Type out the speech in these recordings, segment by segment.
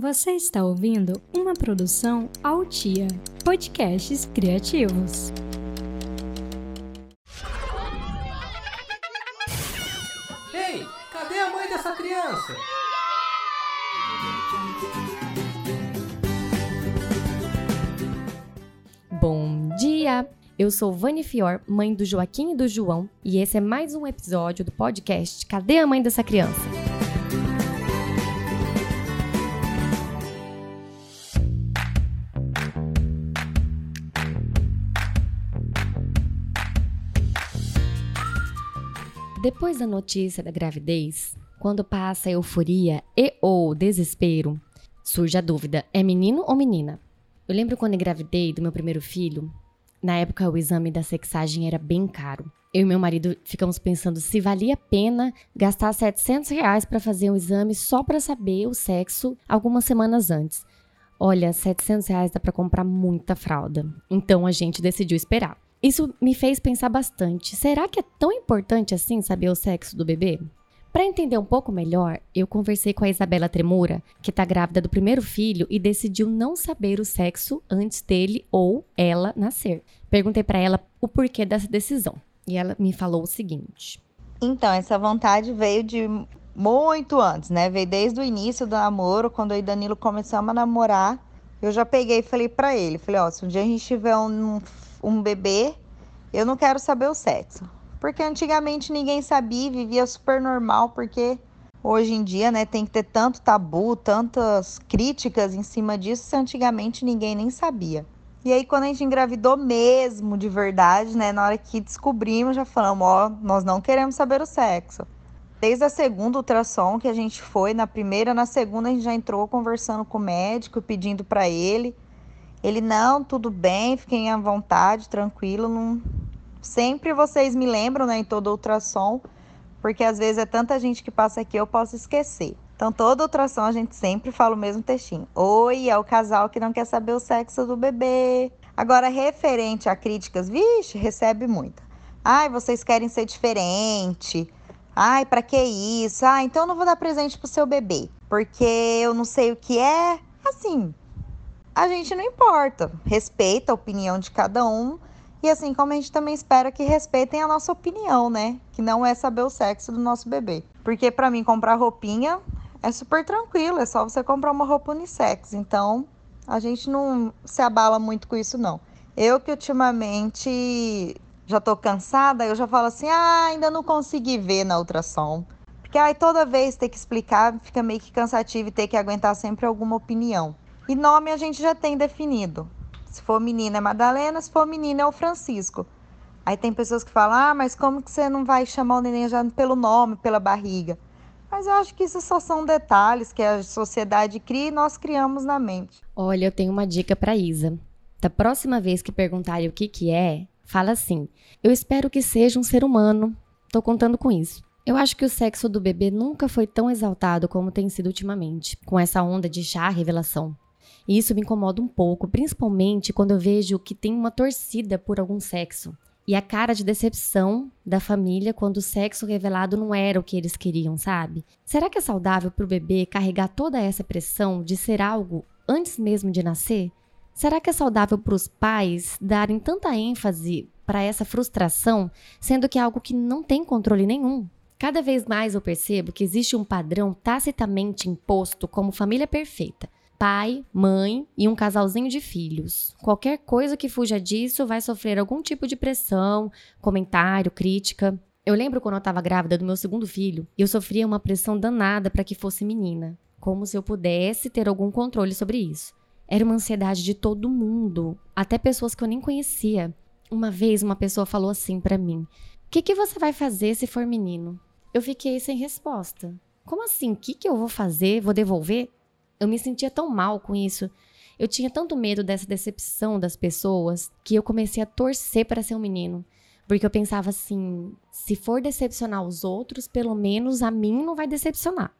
Você está ouvindo uma produção Altia, podcasts criativos. Ei, cadê a mãe dessa criança? Bom dia! Eu sou Vani Fior, mãe do Joaquim e do João, e esse é mais um episódio do podcast Cadê a mãe dessa criança? Depois da notícia da gravidez, quando passa a euforia e ou desespero, surge a dúvida: é menino ou menina? Eu lembro quando engravidei do meu primeiro filho, na época o exame da sexagem era bem caro. Eu e meu marido ficamos pensando se valia a pena gastar 700 reais para fazer um exame só para saber o sexo algumas semanas antes. Olha, 700 reais dá para comprar muita fralda. Então a gente decidiu esperar. Isso me fez pensar bastante. Será que é tão importante assim saber o sexo do bebê? Para entender um pouco melhor, eu conversei com a Isabela Tremura, que está grávida do primeiro filho e decidiu não saber o sexo antes dele ou ela nascer. Perguntei para ela o porquê dessa decisão e ela me falou o seguinte: Então, essa vontade veio de muito antes, né? Veio desde o início do namoro, quando eu e Danilo começamos a namorar. Eu já peguei e falei para ele, falei, ó, se um dia a gente tiver um, um bebê, eu não quero saber o sexo. Porque antigamente ninguém sabia, vivia super normal, porque hoje em dia, né, tem que ter tanto tabu, tantas críticas em cima disso, se antigamente ninguém nem sabia. E aí, quando a gente engravidou mesmo, de verdade, né, na hora que descobrimos, já falamos, ó, nós não queremos saber o sexo. Desde a segunda ultrassom que a gente foi, na primeira, na segunda a gente já entrou conversando com o médico, pedindo para ele. Ele, não, tudo bem, fiquem à vontade, tranquilo, não, Sempre vocês me lembram, né, em todo ultrassom, porque às vezes é tanta gente que passa aqui, eu posso esquecer. Então, toda ultrassom a gente sempre fala o mesmo textinho. Oi, é o casal que não quer saber o sexo do bebê. Agora, referente a críticas, vixe, recebe muita. Ai, vocês querem ser diferente. Ai, para que isso? Ah, então eu não vou dar presente pro seu bebê, porque eu não sei o que é. Assim, a gente não importa. Respeita a opinião de cada um e assim como a gente também espera que respeitem a nossa opinião, né? Que não é saber o sexo do nosso bebê. Porque para mim comprar roupinha é super tranquilo, é só você comprar uma roupa unissex. Então, a gente não se abala muito com isso não. Eu que ultimamente já tô cansada, eu já falo assim: "Ah, ainda não consegui ver na ultrassom". Porque aí toda vez ter que explicar fica meio que cansativo e ter que aguentar sempre alguma opinião. E nome a gente já tem definido. Se for menina é Madalena, se for menina é o Francisco. Aí tem pessoas que falam: ah, mas como que você não vai chamar o neném já pelo nome, pela barriga? Mas eu acho que isso só são detalhes que a sociedade cria e nós criamos na mente. Olha, eu tenho uma dica para Isa. Da próxima vez que perguntarem o que que é, fala assim: Eu espero que seja um ser humano. Tô contando com isso. Eu acho que o sexo do bebê nunca foi tão exaltado como tem sido ultimamente, com essa onda de chá revelação. E isso me incomoda um pouco, principalmente quando eu vejo que tem uma torcida por algum sexo. E a cara de decepção da família quando o sexo revelado não era o que eles queriam, sabe? Será que é saudável para o bebê carregar toda essa pressão de ser algo antes mesmo de nascer? Será que é saudável para os pais darem tanta ênfase para essa frustração, sendo que é algo que não tem controle nenhum? Cada vez mais eu percebo que existe um padrão tacitamente imposto como família perfeita, pai, mãe e um casalzinho de filhos. Qualquer coisa que fuja disso vai sofrer algum tipo de pressão, comentário, crítica. Eu lembro quando eu estava grávida do meu segundo filho, eu sofria uma pressão danada para que fosse menina, como se eu pudesse ter algum controle sobre isso. Era uma ansiedade de todo mundo, até pessoas que eu nem conhecia. Uma vez uma pessoa falou assim para mim: "O que, que você vai fazer se for menino?" Eu fiquei sem resposta. Como assim? O que, que eu vou fazer? Vou devolver? Eu me sentia tão mal com isso. Eu tinha tanto medo dessa decepção das pessoas que eu comecei a torcer para ser um menino. Porque eu pensava assim: se for decepcionar os outros, pelo menos a mim não vai decepcionar.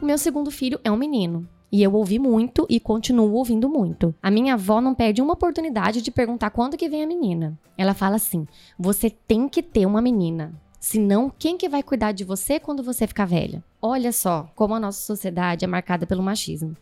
Meu segundo filho é um menino. E eu ouvi muito e continuo ouvindo muito. A minha avó não perde uma oportunidade de perguntar quando que vem a menina. Ela fala assim: "Você tem que ter uma menina. Senão, quem que vai cuidar de você quando você ficar velha?" Olha só como a nossa sociedade é marcada pelo machismo.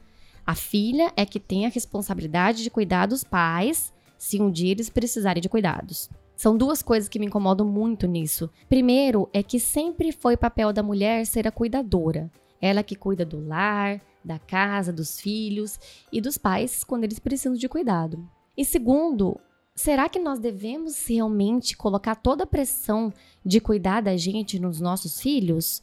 A filha é que tem a responsabilidade de cuidar dos pais se um dia eles precisarem de cuidados. São duas coisas que me incomodam muito nisso. Primeiro é que sempre foi papel da mulher ser a cuidadora. Ela que cuida do lar, da casa, dos filhos e dos pais quando eles precisam de cuidado. E segundo, será que nós devemos realmente colocar toda a pressão de cuidar da gente nos nossos filhos?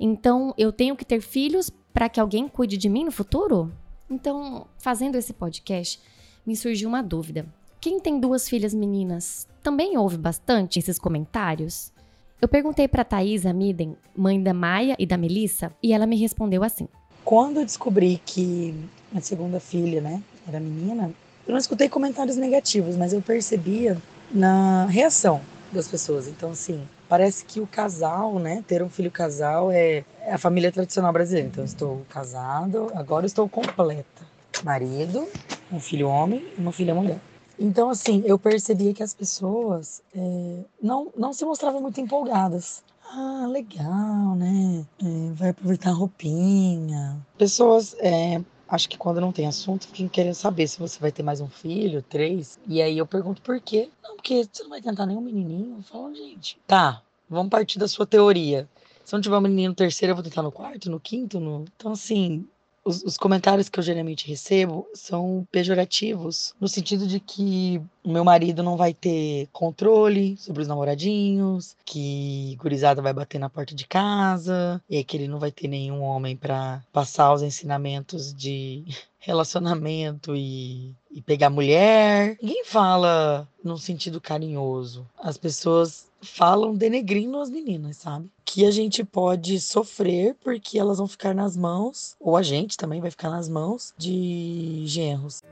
Então, eu tenho que ter filhos para que alguém cuide de mim no futuro? Então, fazendo esse podcast, me surgiu uma dúvida. Quem tem duas filhas meninas também ouve bastante esses comentários? Eu perguntei para Thaís Amiden, mãe da Maia e da Melissa, e ela me respondeu assim: quando eu descobri que a segunda filha, né, era menina, eu não escutei comentários negativos, mas eu percebia na reação das pessoas. Então, assim, parece que o casal, né, ter um filho casal é, é a família tradicional brasileira. Então, estou casado, agora estou completa. Marido, um filho homem e uma filha mulher. Então, assim, eu percebia que as pessoas é, não, não se mostravam muito empolgadas ah, legal, né? É, vai aproveitar a roupinha. Pessoas, é, acho que quando não tem assunto, ficam querendo saber se você vai ter mais um filho, três. E aí eu pergunto por quê? Não, porque você não vai tentar nenhum menininho. Eu falo, gente, tá, vamos partir da sua teoria. Se não tiver um menino no terceiro, eu vou tentar no quarto, no quinto, no... Então, assim, os, os, comentários que eu geralmente recebo são pejorativos, no sentido de que o meu marido não vai ter controle sobre os namoradinhos, que gurizada vai bater na porta de casa, e que ele não vai ter nenhum homem para passar os ensinamentos de relacionamento e, e pegar mulher. Ninguém fala num sentido carinhoso. As pessoas falam denegrindo as meninas, sabe? Que a gente pode sofrer porque elas vão ficar nas mãos, ou a gente também vai ficar nas mãos de genros.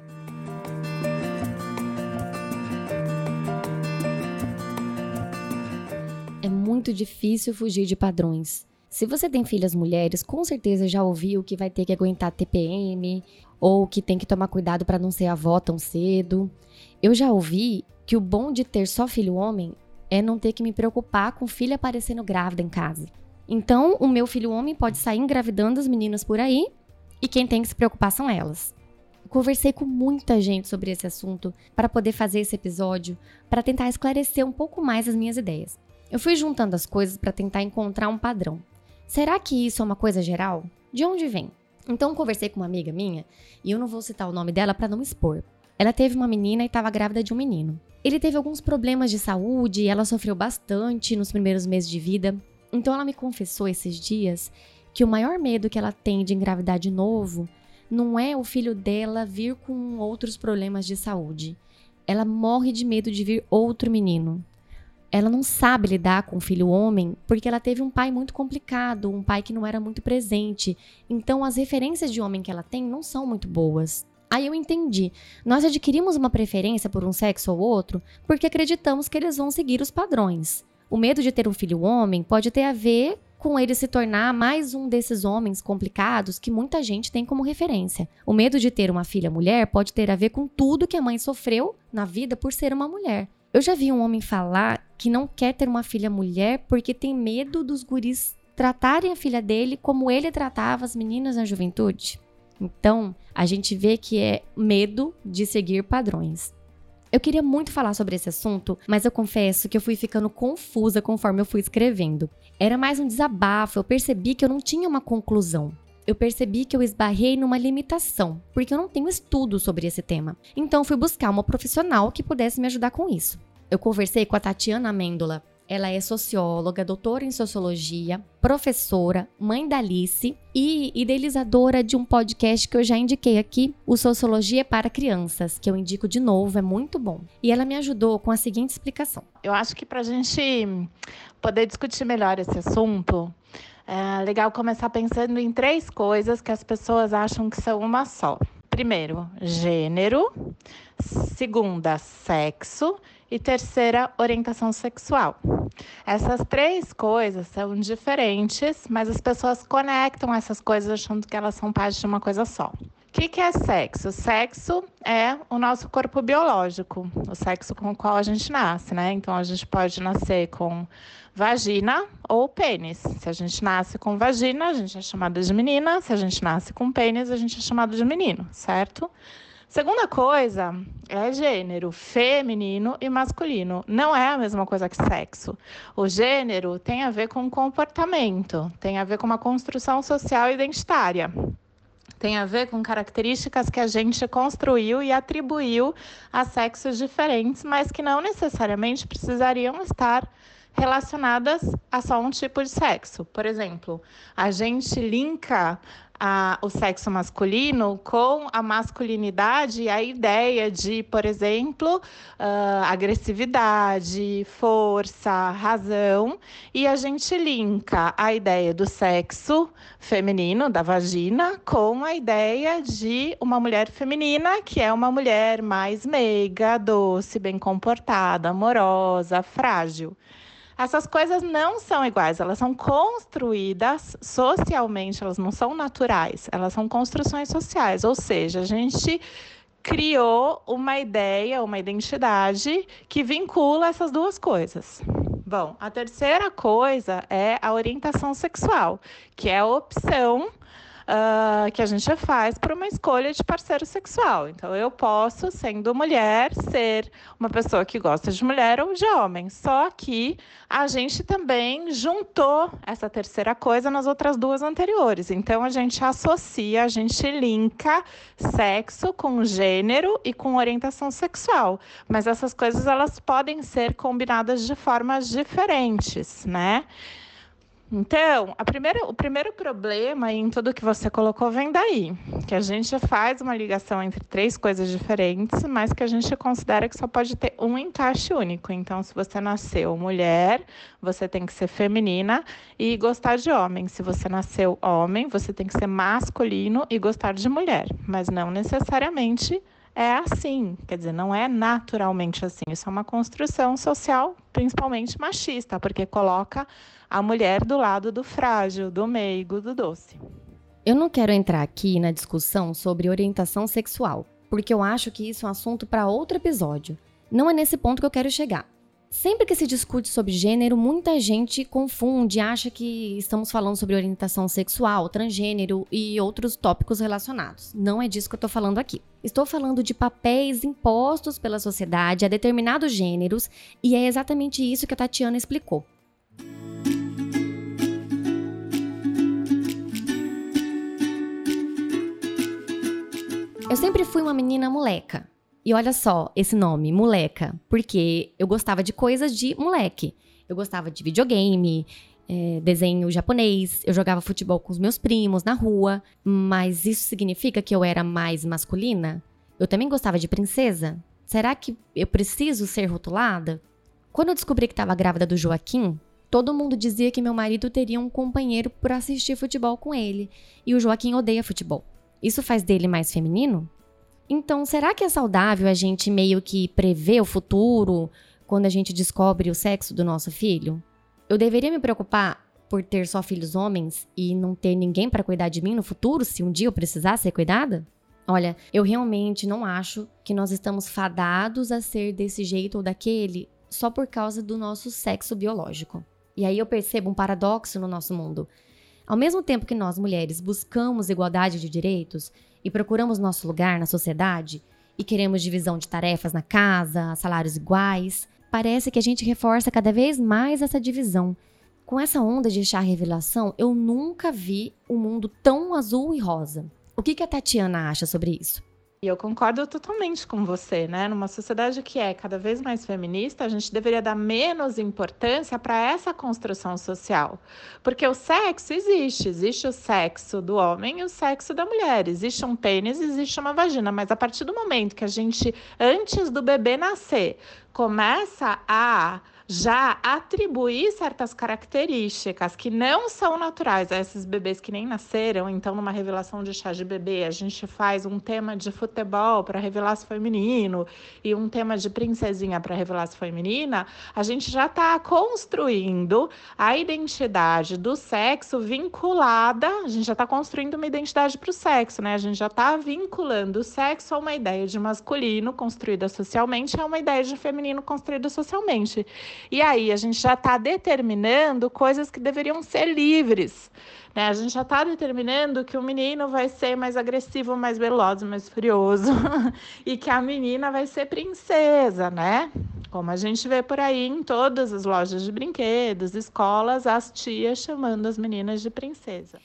É muito difícil fugir de padrões. Se você tem filhas mulheres, com certeza já ouviu que vai ter que aguentar TPM ou que tem que tomar cuidado para não ser avó tão cedo. Eu já ouvi que o bom de ter só filho homem é não ter que me preocupar com filha aparecendo grávida em casa. Então, o meu filho homem pode sair engravidando as meninas por aí e quem tem que se preocupar são elas. Conversei com muita gente sobre esse assunto para poder fazer esse episódio, para tentar esclarecer um pouco mais as minhas ideias. Eu fui juntando as coisas para tentar encontrar um padrão. Será que isso é uma coisa geral? De onde vem? Então conversei com uma amiga minha, e eu não vou citar o nome dela para não expor. Ela teve uma menina e estava grávida de um menino. Ele teve alguns problemas de saúde e ela sofreu bastante nos primeiros meses de vida. Então ela me confessou esses dias que o maior medo que ela tem de engravidar de novo não é o filho dela vir com outros problemas de saúde. Ela morre de medo de vir outro menino. Ela não sabe lidar com o filho homem porque ela teve um pai muito complicado, um pai que não era muito presente. Então as referências de homem que ela tem não são muito boas. Aí eu entendi. Nós adquirimos uma preferência por um sexo ou outro porque acreditamos que eles vão seguir os padrões. O medo de ter um filho homem pode ter a ver com ele se tornar mais um desses homens complicados que muita gente tem como referência. O medo de ter uma filha mulher pode ter a ver com tudo que a mãe sofreu na vida por ser uma mulher. Eu já vi um homem falar que não quer ter uma filha mulher porque tem medo dos guris tratarem a filha dele como ele tratava as meninas na juventude. Então, a gente vê que é medo de seguir padrões. Eu queria muito falar sobre esse assunto, mas eu confesso que eu fui ficando confusa conforme eu fui escrevendo. Era mais um desabafo, eu percebi que eu não tinha uma conclusão. Eu percebi que eu esbarrei numa limitação, porque eu não tenho estudo sobre esse tema. Então fui buscar uma profissional que pudesse me ajudar com isso. Eu conversei com a Tatiana Amêndola, ela é socióloga, doutora em sociologia, professora, mãe da Alice e idealizadora de um podcast que eu já indiquei aqui, o Sociologia para Crianças, que eu indico de novo, é muito bom. E ela me ajudou com a seguinte explicação. Eu acho que para a gente poder discutir melhor esse assunto, é legal começar pensando em três coisas que as pessoas acham que são uma só. Primeiro, gênero. Segunda, sexo e terceira, orientação sexual. Essas três coisas são diferentes, mas as pessoas conectam essas coisas achando que elas são parte de uma coisa só. O que, que é sexo? Sexo é o nosso corpo biológico, o sexo com o qual a gente nasce, né? Então a gente pode nascer com vagina ou pênis. Se a gente nasce com vagina, a gente é chamado de menina. Se a gente nasce com pênis, a gente é chamado de menino, certo? Segunda coisa é gênero, feminino e masculino. Não é a mesma coisa que sexo. O gênero tem a ver com comportamento, tem a ver com uma construção social identitária. Tem a ver com características que a gente construiu e atribuiu a sexos diferentes, mas que não necessariamente precisariam estar relacionadas a só um tipo de sexo. Por exemplo, a gente linka a, o sexo masculino com a masculinidade e a ideia de, por exemplo, uh, agressividade, força, razão, e a gente linka a ideia do sexo feminino, da vagina, com a ideia de uma mulher feminina, que é uma mulher mais meiga, doce, bem comportada, amorosa, frágil. Essas coisas não são iguais, elas são construídas socialmente, elas não são naturais, elas são construções sociais, ou seja, a gente criou uma ideia, uma identidade que vincula essas duas coisas. Bom, a terceira coisa é a orientação sexual, que é a opção uh, que a gente faz por uma escolha de parceiro sexual. Então, eu posso, sendo mulher, ser uma pessoa que gosta de mulher ou de homem. Só que a gente também juntou essa terceira coisa nas outras duas anteriores. Então, a gente associa, a gente linka sexo com gênero e com orientação sexual. Mas essas coisas elas podem ser combinadas de formas diferentes, né? Então, primeira, o primeiro problema em tudo que você colocou vem daí, que a gente faz uma ligação entre três coisas diferentes, mas que a gente considera que só pode ter um encaixe único. Então, se você nasceu mulher, você tem que ser feminina e gostar de homem. Se você nasceu homem, você tem que ser masculino e gostar de mulher, mas não necessariamente é assim, quer dizer, não é naturalmente assim. Isso é uma construção social, principalmente machista, porque coloca a mulher do lado do frágil, do meigo, do doce. Eu não quero entrar aqui na discussão sobre orientação sexual, porque eu acho que isso é um assunto para outro episódio. Não é nesse ponto que eu quero chegar. Sempre que se discute sobre gênero, muita gente confunde, acha que estamos falando sobre orientação sexual, transgênero e outros tópicos relacionados. Não é disso que eu estou falando aqui. Estou falando de papéis impostos pela sociedade a determinados gêneros e é exatamente isso que a Tatiana explicou. Eu sempre fui uma menina moleca. E olha só esse nome, moleca, porque eu gostava de coisas de moleque. Eu gostava de videogame, é, desenho japonês, eu jogava futebol com os meus primos na rua, mas isso significa que eu era mais masculina? Eu também gostava de princesa? Será que eu preciso ser rotulada? Quando eu descobri que estava grávida do Joaquim, todo mundo dizia que meu marido teria um companheiro para assistir futebol com ele, e o Joaquim odeia futebol. Isso faz dele mais feminino? Então, será que é saudável a gente meio que prever o futuro quando a gente descobre o sexo do nosso filho? Eu deveria me preocupar por ter só filhos homens e não ter ninguém para cuidar de mim no futuro, se um dia eu precisar ser cuidada? Olha, eu realmente não acho que nós estamos fadados a ser desse jeito ou daquele só por causa do nosso sexo biológico. E aí eu percebo um paradoxo no nosso mundo. Ao mesmo tempo que nós mulheres buscamos igualdade de direitos, e procuramos nosso lugar na sociedade e queremos divisão de tarefas na casa, salários iguais, parece que a gente reforça cada vez mais essa divisão. Com essa onda de chá revelação, eu nunca vi um mundo tão azul e rosa. O que, que a Tatiana acha sobre isso? E eu concordo totalmente com você, né? Numa sociedade que é cada vez mais feminista, a gente deveria dar menos importância para essa construção social. Porque o sexo existe, existe o sexo do homem e o sexo da mulher. Existe um pênis, existe uma vagina, mas a partir do momento que a gente, antes do bebê nascer, começa a já atribuir certas características que não são naturais a esses bebês que nem nasceram. Então, numa revelação de chá de bebê, a gente faz um tema de futebol para revelar se foi menino e um tema de princesinha para revelar se foi menina. A gente já está construindo a identidade do sexo vinculada, a gente já está construindo uma identidade para o sexo, né? A gente já está vinculando o sexo a uma ideia de masculino construída socialmente, a uma ideia de feminino construída socialmente. E aí a gente já está determinando coisas que deveriam ser livres. Né? A gente já está determinando que o menino vai ser mais agressivo, mais veloz, mais furioso, e que a menina vai ser princesa, né? Como a gente vê por aí em todas as lojas de brinquedos, escolas, as tias chamando as meninas de princesa.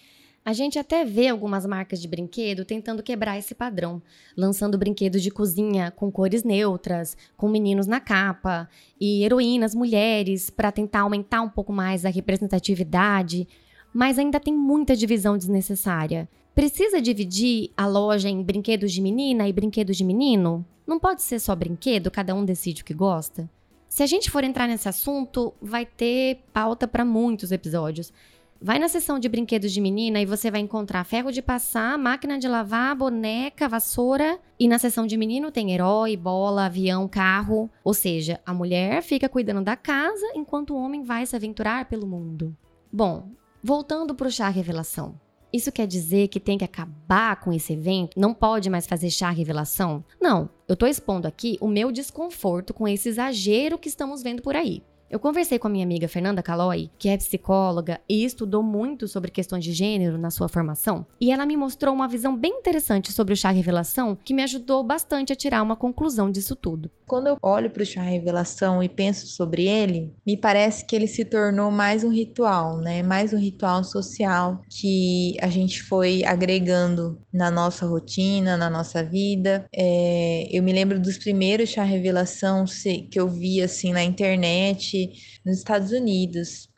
A gente até vê algumas marcas de brinquedo tentando quebrar esse padrão, lançando brinquedos de cozinha com cores neutras, com meninos na capa e heroínas mulheres para tentar aumentar um pouco mais a representatividade, mas ainda tem muita divisão desnecessária. Precisa dividir a loja em brinquedos de menina e brinquedos de menino? Não pode ser só brinquedo, cada um decide o que gosta? Se a gente for entrar nesse assunto, vai ter pauta para muitos episódios. Vai na seção de brinquedos de menina e você vai encontrar ferro de passar, máquina de lavar, boneca, vassoura. E na seção de menino tem herói, bola, avião, carro. Ou seja, a mulher fica cuidando da casa enquanto o homem vai se aventurar pelo mundo. Bom, voltando para o chá revelação. Isso quer dizer que tem que acabar com esse evento? Não pode mais fazer chá revelação? Não, eu estou expondo aqui o meu desconforto com esse exagero que estamos vendo por aí. Eu conversei com a minha amiga Fernanda Caloi, que é psicóloga e estudou muito sobre questões de gênero na sua formação, e ela me mostrou uma visão bem interessante sobre o chá revelação que me ajudou bastante a tirar uma conclusão disso tudo. Quando eu olho para o chá revelação e penso sobre ele, me parece que ele se tornou mais um ritual, né? Mais um ritual social que a gente foi agregando na nossa rotina, na nossa vida. É, eu me lembro dos primeiros chá revelação que eu vi assim na internet nos Estados Unidos.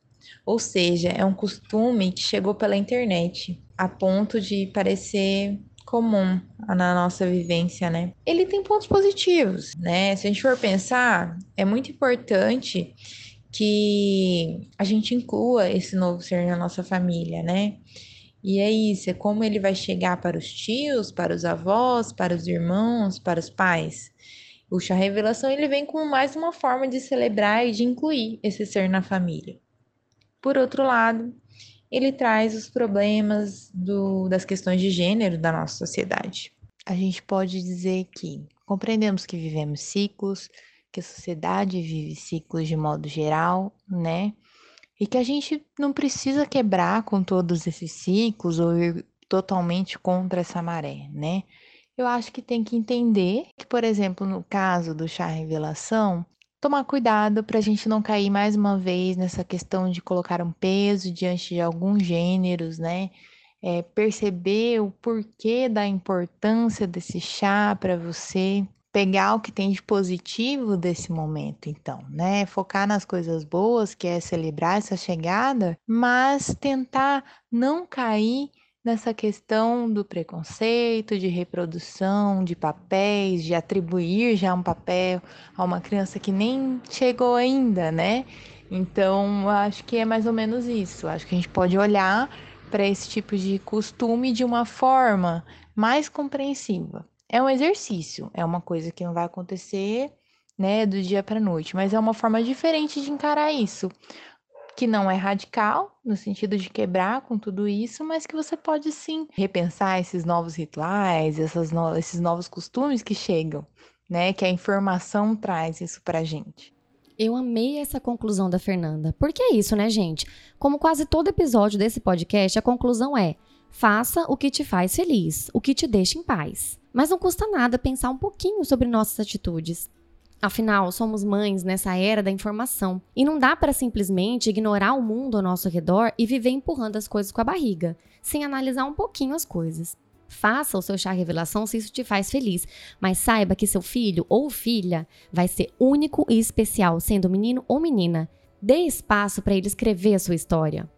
Ou seja, é um costume que chegou pela internet, a ponto de parecer comum na nossa vivência, né? Ele tem pontos positivos, né? Se a gente for pensar, é muito importante que a gente inclua esse novo ser na nossa família, né? E é isso, é como ele vai chegar para os tios, para os avós, para os irmãos, para os pais. O chá revelação ele vem como mais uma forma de celebrar e de incluir esse ser na família. Por outro lado, ele traz os problemas do, das questões de gênero da nossa sociedade. A gente pode dizer que compreendemos que vivemos ciclos, que a sociedade vive ciclos de modo geral, né? E que a gente não precisa quebrar com todos esses ciclos ou ir totalmente contra essa maré, né? Eu acho que tem que entender que, por exemplo, no caso do chá revelação, tomar cuidado para a gente não cair mais uma vez nessa questão de colocar um peso diante de alguns gêneros, né? É, perceber o porquê da importância desse chá para você, pegar o que tem de positivo desse momento, então, né? Focar nas coisas boas, que é celebrar essa chegada, mas tentar não cair nessa questão do preconceito, de reprodução de papéis, de atribuir já um papel a uma criança que nem chegou ainda, né? Então, acho que é mais ou menos isso. Acho que a gente pode olhar para esse tipo de costume de uma forma mais compreensiva. É um exercício, é uma coisa que não vai acontecer, né, do dia para noite, mas é uma forma diferente de encarar isso que não é radical, no sentido de quebrar com tudo isso, mas que você pode sim repensar esses novos rituais, no esses novos costumes que chegam, né? Que a informação traz isso pra gente. Eu amei essa conclusão da Fernanda. Porque é isso, né, gente? Como quase todo episódio desse podcast, a conclusão é: faça o que te faz feliz, o que te deixa em paz. Mas não custa nada pensar um pouquinho sobre nossas atitudes. Afinal, somos mães nessa era da informação e não dá para simplesmente ignorar o mundo ao nosso redor e viver empurrando as coisas com a barriga, sem analisar um pouquinho as coisas. Faça o seu chá revelação se isso te faz feliz, mas saiba que seu filho ou filha vai ser único e especial, sendo menino ou menina. Dê espaço para ele escrever a sua história.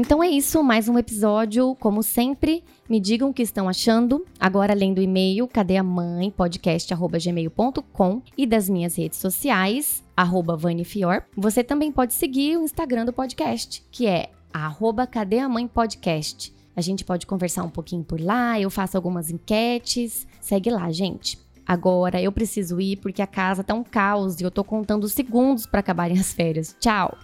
Então é isso, mais um episódio. Como sempre, me digam o que estão achando. Agora, além do e-mail, cadê a mãe? podcast.gmail.com e das minhas redes sociais, arroba Vanifior. Você também pode seguir o Instagram do podcast, que é arroba cadê a mãe podcast. A gente pode conversar um pouquinho por lá, eu faço algumas enquetes. Segue lá, gente. Agora eu preciso ir porque a casa tá um caos e eu tô contando segundos para acabarem as férias. Tchau!